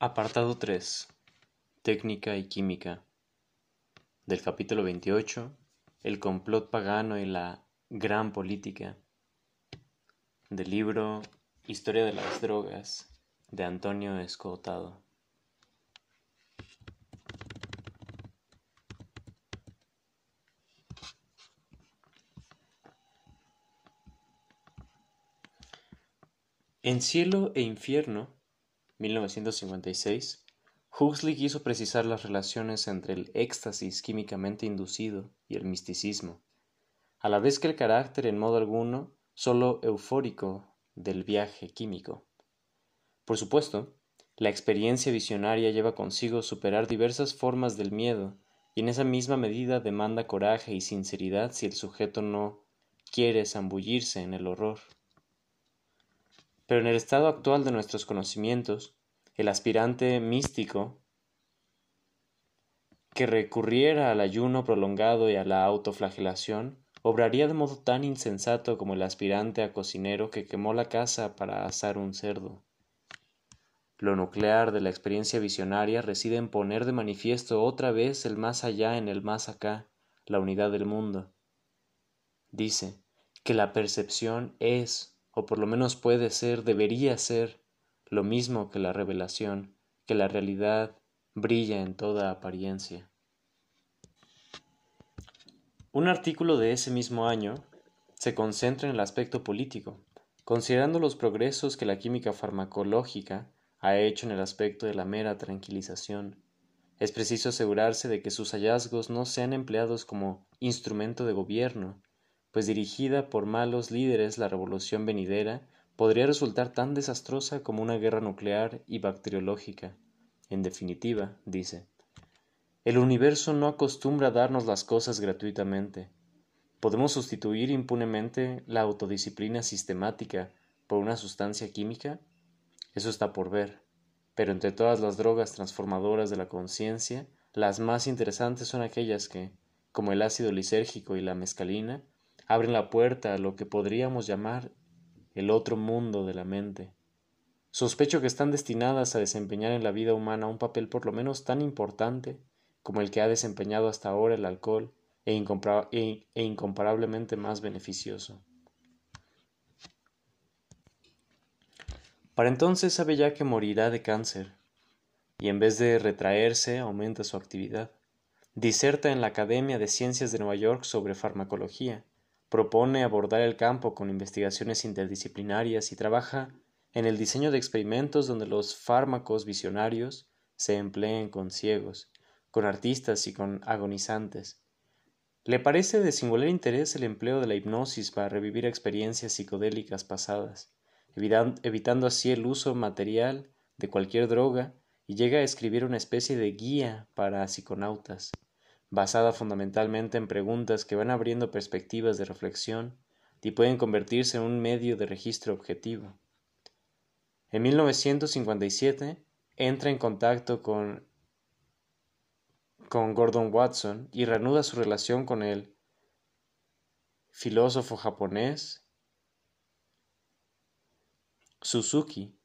Apartado 3. Técnica y química. Del capítulo 28. El complot pagano y la gran política. Del libro Historia de las drogas de Antonio Escotado. En cielo e infierno 1956, Huxley quiso precisar las relaciones entre el éxtasis químicamente inducido y el misticismo, a la vez que el carácter en modo alguno solo eufórico del viaje químico. Por supuesto, la experiencia visionaria lleva consigo superar diversas formas del miedo y en esa misma medida demanda coraje y sinceridad si el sujeto no quiere zambullirse en el horror. Pero en el estado actual de nuestros conocimientos, el aspirante místico que recurriera al ayuno prolongado y a la autoflagelación obraría de modo tan insensato como el aspirante a cocinero que quemó la casa para asar un cerdo. Lo nuclear de la experiencia visionaria reside en poner de manifiesto otra vez el más allá en el más acá, la unidad del mundo. Dice que la percepción es o por lo menos puede ser, debería ser, lo mismo que la revelación, que la realidad brilla en toda apariencia. Un artículo de ese mismo año se concentra en el aspecto político, considerando los progresos que la química farmacológica ha hecho en el aspecto de la mera tranquilización. Es preciso asegurarse de que sus hallazgos no sean empleados como instrumento de gobierno, pues dirigida por malos líderes la revolución venidera podría resultar tan desastrosa como una guerra nuclear y bacteriológica. En definitiva, dice, el universo no acostumbra a darnos las cosas gratuitamente. ¿Podemos sustituir impunemente la autodisciplina sistemática por una sustancia química? Eso está por ver. Pero entre todas las drogas transformadoras de la conciencia, las más interesantes son aquellas que, como el ácido lisérgico y la mescalina, abren la puerta a lo que podríamos llamar el otro mundo de la mente. Sospecho que están destinadas a desempeñar en la vida humana un papel por lo menos tan importante como el que ha desempeñado hasta ahora el alcohol e, e, e incomparablemente más beneficioso. Para entonces sabe ya que morirá de cáncer, y en vez de retraerse aumenta su actividad. Diserta en la Academia de Ciencias de Nueva York sobre farmacología, propone abordar el campo con investigaciones interdisciplinarias y trabaja en el diseño de experimentos donde los fármacos visionarios se empleen con ciegos, con artistas y con agonizantes. Le parece de singular interés el empleo de la hipnosis para revivir experiencias psicodélicas pasadas, evitando así el uso material de cualquier droga y llega a escribir una especie de guía para psiconautas basada fundamentalmente en preguntas que van abriendo perspectivas de reflexión y pueden convertirse en un medio de registro objetivo. En 1957 entra en contacto con, con Gordon Watson y reanuda su relación con el filósofo japonés Suzuki,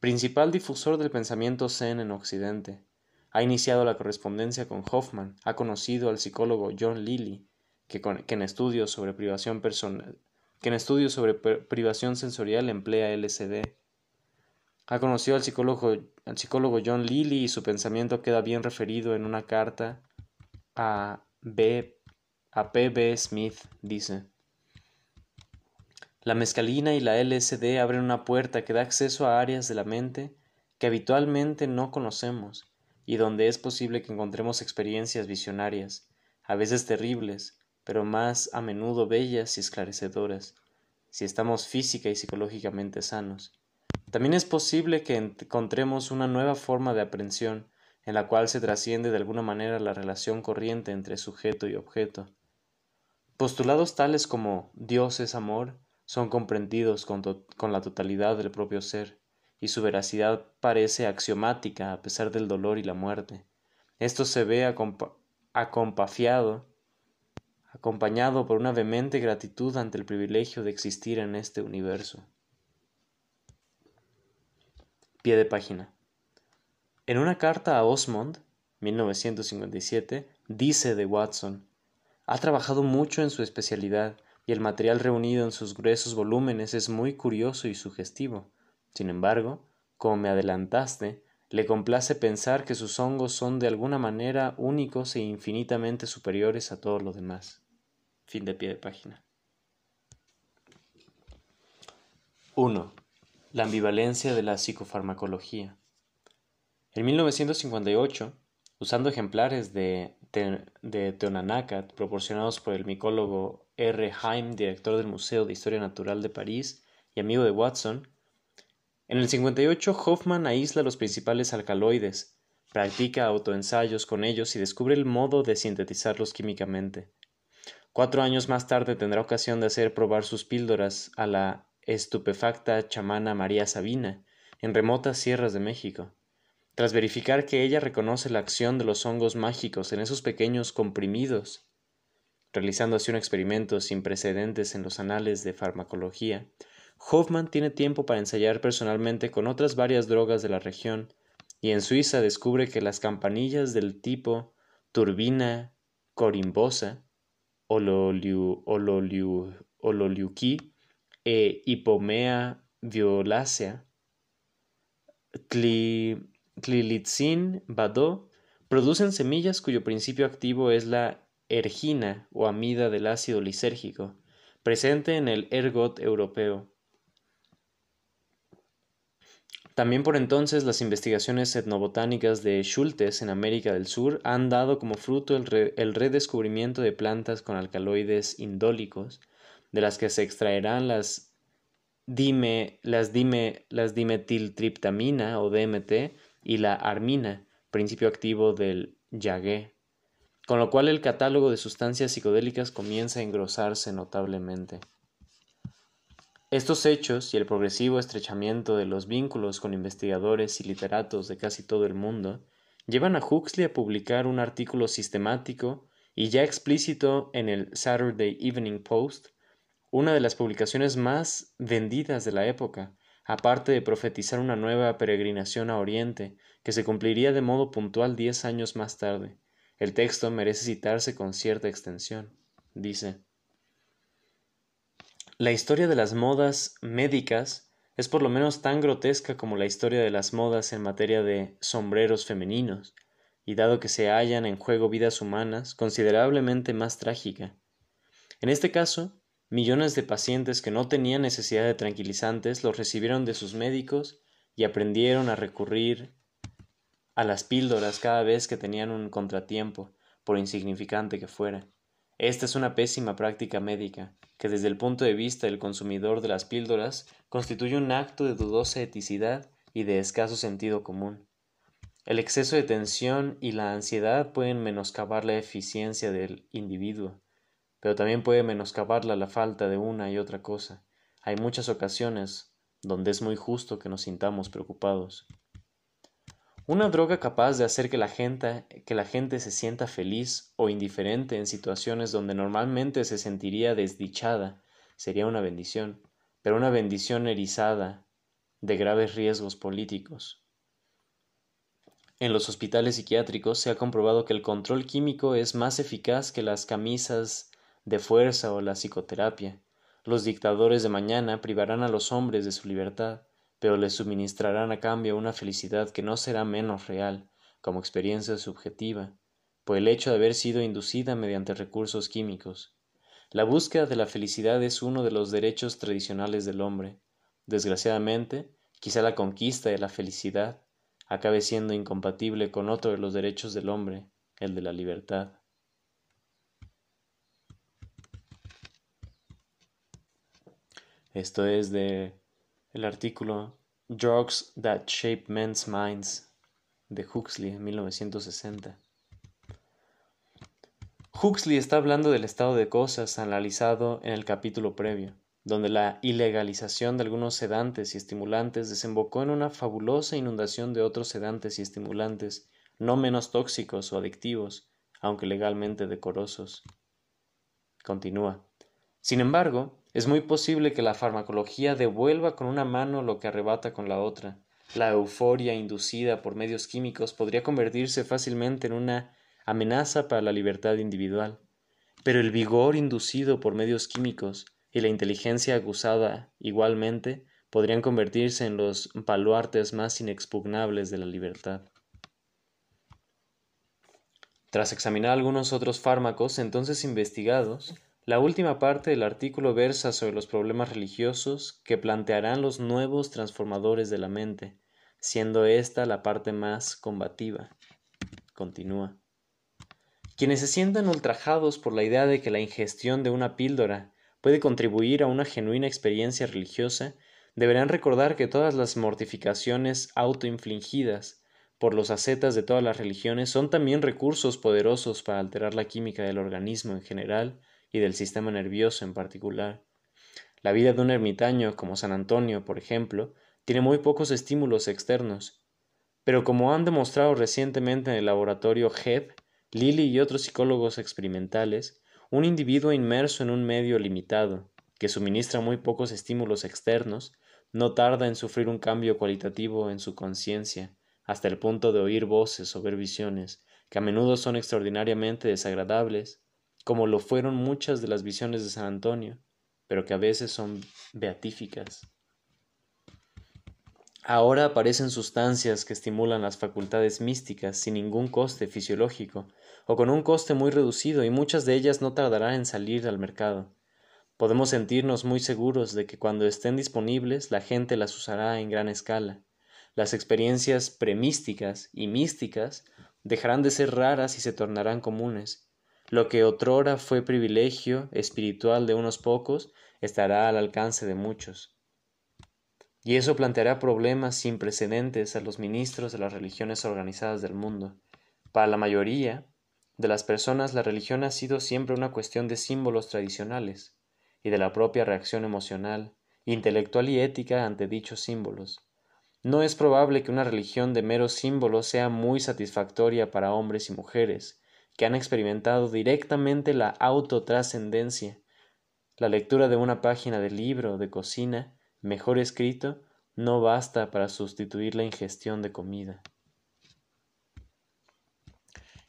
principal difusor del pensamiento zen en Occidente. Ha iniciado la correspondencia con Hoffman, ha conocido al psicólogo John Lilly, que, en estudios sobre privación personal, que en estudios sobre privación sensorial emplea LSD. Ha conocido al psicólogo, al psicólogo John Lilly y su pensamiento queda bien referido en una carta a B. a P. B. Smith, dice. La mescalina y la LSD abren una puerta que da acceso a áreas de la mente que habitualmente no conocemos y donde es posible que encontremos experiencias visionarias, a veces terribles, pero más a menudo bellas y esclarecedoras, si estamos física y psicológicamente sanos. También es posible que encontremos una nueva forma de aprensión, en la cual se trasciende de alguna manera la relación corriente entre sujeto y objeto. Postulados tales como Dios es amor son comprendidos con, con la totalidad del propio ser, y su veracidad parece axiomática a pesar del dolor y la muerte. Esto se ve acompafiado, acompañado por una vehemente gratitud ante el privilegio de existir en este universo. Pie de página. En una carta a Osmond, 1957, dice de Watson, ha trabajado mucho en su especialidad y el material reunido en sus gruesos volúmenes es muy curioso y sugestivo. Sin embargo, como me adelantaste, le complace pensar que sus hongos son de alguna manera únicos e infinitamente superiores a todo lo demás. Fin de pie de página. 1. La ambivalencia de la psicofarmacología. En 1958, usando ejemplares de, de Teonanacat proporcionados por el micólogo R. Haim, director del Museo de Historia Natural de París y amigo de Watson, en el 58 Hoffman aísla los principales alcaloides, practica autoensayos con ellos y descubre el modo de sintetizarlos químicamente. Cuatro años más tarde tendrá ocasión de hacer probar sus píldoras a la estupefacta chamana María Sabina, en remotas sierras de México. Tras verificar que ella reconoce la acción de los hongos mágicos en esos pequeños comprimidos, realizando así un experimento sin precedentes en los anales de farmacología, Hoffman tiene tiempo para ensayar personalmente con otras varias drogas de la región, y en Suiza descubre que las campanillas del tipo turbina corimbosa, ololiuqui e hipomea violácea, clilitzin badó, producen semillas cuyo principio activo es la ergina o amida del ácido lisérgico, presente en el ergot europeo. También por entonces las investigaciones etnobotánicas de Schultes en América del Sur han dado como fruto el, redescubrimiento de plantas con alcaloides indólicos, de las que se extraerán las, dime, las, dime, las dimetiltriptamina o DMT y la armina, principio activo del yagué, con lo cual el catálogo de sustancias psicodélicas comienza a engrosarse notablemente. Estos hechos y el progresivo estrechamiento de los vínculos con investigadores y literatos de casi todo el mundo llevan a Huxley a publicar un artículo sistemático y ya explícito en el Saturday Evening Post, una de las publicaciones más vendidas de la época, aparte de profetizar una nueva peregrinación a Oriente que se cumpliría de modo puntual diez años más tarde. El texto merece citarse con cierta extensión. Dice la historia de las modas médicas es por lo menos tan grotesca como la historia de las modas en materia de sombreros femeninos, y dado que se hallan en juego vidas humanas, considerablemente más trágica. En este caso, millones de pacientes que no tenían necesidad de tranquilizantes los recibieron de sus médicos y aprendieron a recurrir a las píldoras cada vez que tenían un contratiempo, por insignificante que fuera. Esta es una pésima práctica médica, que desde el punto de vista del consumidor de las píldoras constituye un acto de dudosa eticidad y de escaso sentido común. El exceso de tensión y la ansiedad pueden menoscabar la eficiencia del individuo, pero también puede menoscabarla la falta de una y otra cosa. Hay muchas ocasiones donde es muy justo que nos sintamos preocupados. Una droga capaz de hacer que la, gente, se sienta feliz o indiferente en situaciones donde normalmente se sentiría desdichada sería una bendición, pero una bendición erizada de graves riesgos políticos. En los hospitales psiquiátricos se ha comprobado que el control químico es más eficaz que las camisas de fuerza o la psicoterapia. Los dictadores de mañana privarán a los hombres de su libertad, pero les suministrarán a cambio una felicidad que no será menos real, como experiencia subjetiva, por el hecho de haber sido inducida mediante recursos químicos. La búsqueda de la felicidad es uno de los derechos tradicionales del hombre. Desgraciadamente, quizá la conquista de la felicidad acabe siendo incompatible con otro de los derechos del hombre, el de la libertad. Esto es de el artículo Drugs That Shape Men's Minds de Huxley en 1960. Huxley está hablando del estado de cosas analizado en el capítulo previo, donde la ilegalización de algunos sedantes y estimulantes desembocó en una fabulosa inundación de otros sedantes y estimulantes no menos tóxicos o adictivos, aunque legalmente decorosos. Continúa. Sin embargo, es muy posible que la farmacología devuelva con una mano lo que arrebata con la otra, la euforia inducida por medios químicos podría convertirse fácilmente en una amenaza para la libertad individual, pero el vigor inducido por medios químicos y la inteligencia acusada igualmente podrían convertirse en los baluartes más inexpugnables de la libertad. Tras examinar algunos otros fármacos entonces investigados, la última parte del artículo versa sobre los problemas religiosos que plantearán los nuevos transformadores de la mente, siendo esta la parte más combativa. Continúa. Quienes se sientan ultrajados por la idea de que la ingestión de una píldora puede contribuir a una genuina experiencia religiosa, deberán recordar que todas las mortificaciones autoinfligidas por los ascetas de todas las religiones son también recursos poderosos para alterar la química del organismo en general y del sistema nervioso en particular. La vida de un ermitaño como San Antonio, por ejemplo, tiene muy pocos estímulos externos. Pero como han demostrado recientemente en el laboratorio HEP, Lilly y otros psicólogos experimentales, un individuo inmerso en un medio limitado, que suministra muy pocos estímulos externos, no tarda en sufrir un cambio cualitativo en su conciencia, hasta el punto de oír voces o ver visiones, que a menudo son extraordinariamente desagradables como lo fueron muchas de las visiones de San Antonio, pero que a veces son beatíficas. Ahora aparecen sustancias que estimulan las facultades místicas sin ningún coste fisiológico, o con un coste muy reducido, y muchas de ellas no tardarán en salir al mercado. Podemos sentirnos muy seguros de que cuando estén disponibles la gente las usará en gran escala. Las experiencias premisticas y místicas dejarán de ser raras y se tornarán comunes, lo que otrora fue privilegio espiritual de unos pocos estará al alcance de muchos. Y eso planteará problemas sin precedentes a los ministros de las religiones organizadas del mundo. Para la mayoría de las personas la religión ha sido siempre una cuestión de símbolos tradicionales y de la propia reacción emocional, intelectual y ética ante dichos símbolos. No es probable que una religión de meros símbolos sea muy satisfactoria para hombres y mujeres, que han experimentado directamente la autotrascendencia. La lectura de una página de libro de cocina, mejor escrito, no basta para sustituir la ingestión de comida.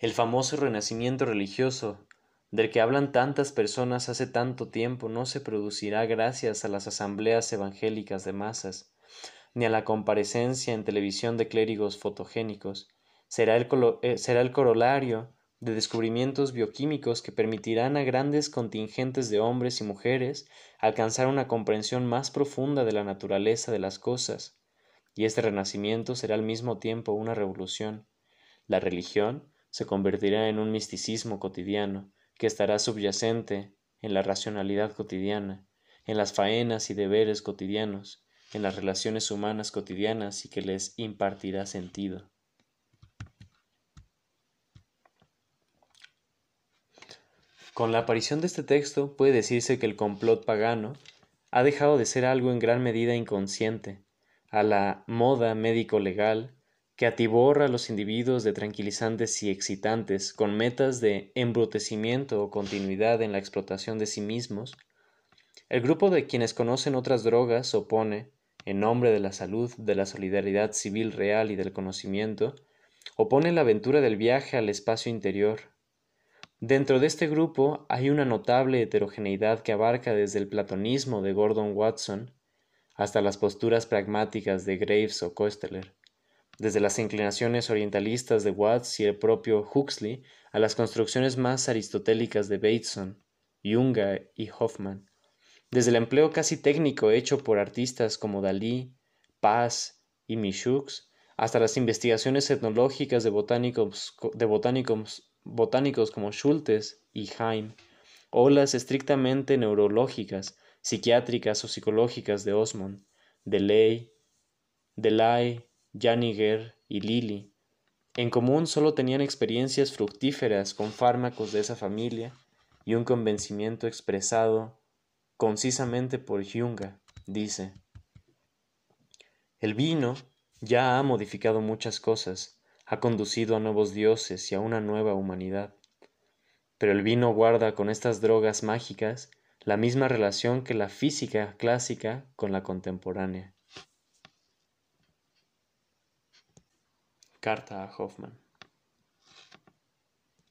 El famoso renacimiento religioso del que hablan tantas personas hace tanto tiempo no se producirá gracias a las asambleas evangélicas de masas, ni a la comparecencia en televisión de clérigos fotogénicos. Será el, eh, será el corolario de descubrimientos bioquímicos que permitirán a grandes contingentes de hombres y mujeres alcanzar una comprensión más profunda de la naturaleza de las cosas, y este renacimiento será al mismo tiempo una revolución. La religión se convertirá en un misticismo cotidiano, que estará subyacente en la racionalidad cotidiana, en las faenas y deberes cotidianos, en las relaciones humanas cotidianas y que les impartirá sentido. Con la aparición de este texto puede decirse que el complot pagano ha dejado de ser algo en gran medida inconsciente, a la moda médico-legal que atiborra a los individuos de tranquilizantes y excitantes con metas de embrutecimiento o continuidad en la explotación de sí mismos, el grupo de quienes conocen otras drogas opone, en nombre de la salud, de la solidaridad civil real y del conocimiento, opone la aventura del viaje al espacio interior, Dentro de este grupo hay una notable heterogeneidad que abarca desde el platonismo de Gordon Watson hasta las posturas pragmáticas de Graves o Koesteler, desde las inclinaciones orientalistas de Watts y el propio Huxley a las construcciones más aristotélicas de Bateson, Junga y Hoffman, desde el empleo casi técnico hecho por artistas como Dalí, Paz y Michaux, hasta las investigaciones etnológicas de botánicos, de botánicos botánicos como Schultes y Heim, o las estrictamente neurológicas, psiquiátricas o psicológicas de Osmond, Delay, Delay, Janiger y Lilly. En común solo tenían experiencias fructíferas con fármacos de esa familia y un convencimiento expresado concisamente por Junga, dice. El vino ya ha modificado muchas cosas, ha conducido a nuevos dioses y a una nueva humanidad. Pero el vino guarda con estas drogas mágicas la misma relación que la física clásica con la contemporánea. Carta a Hoffman.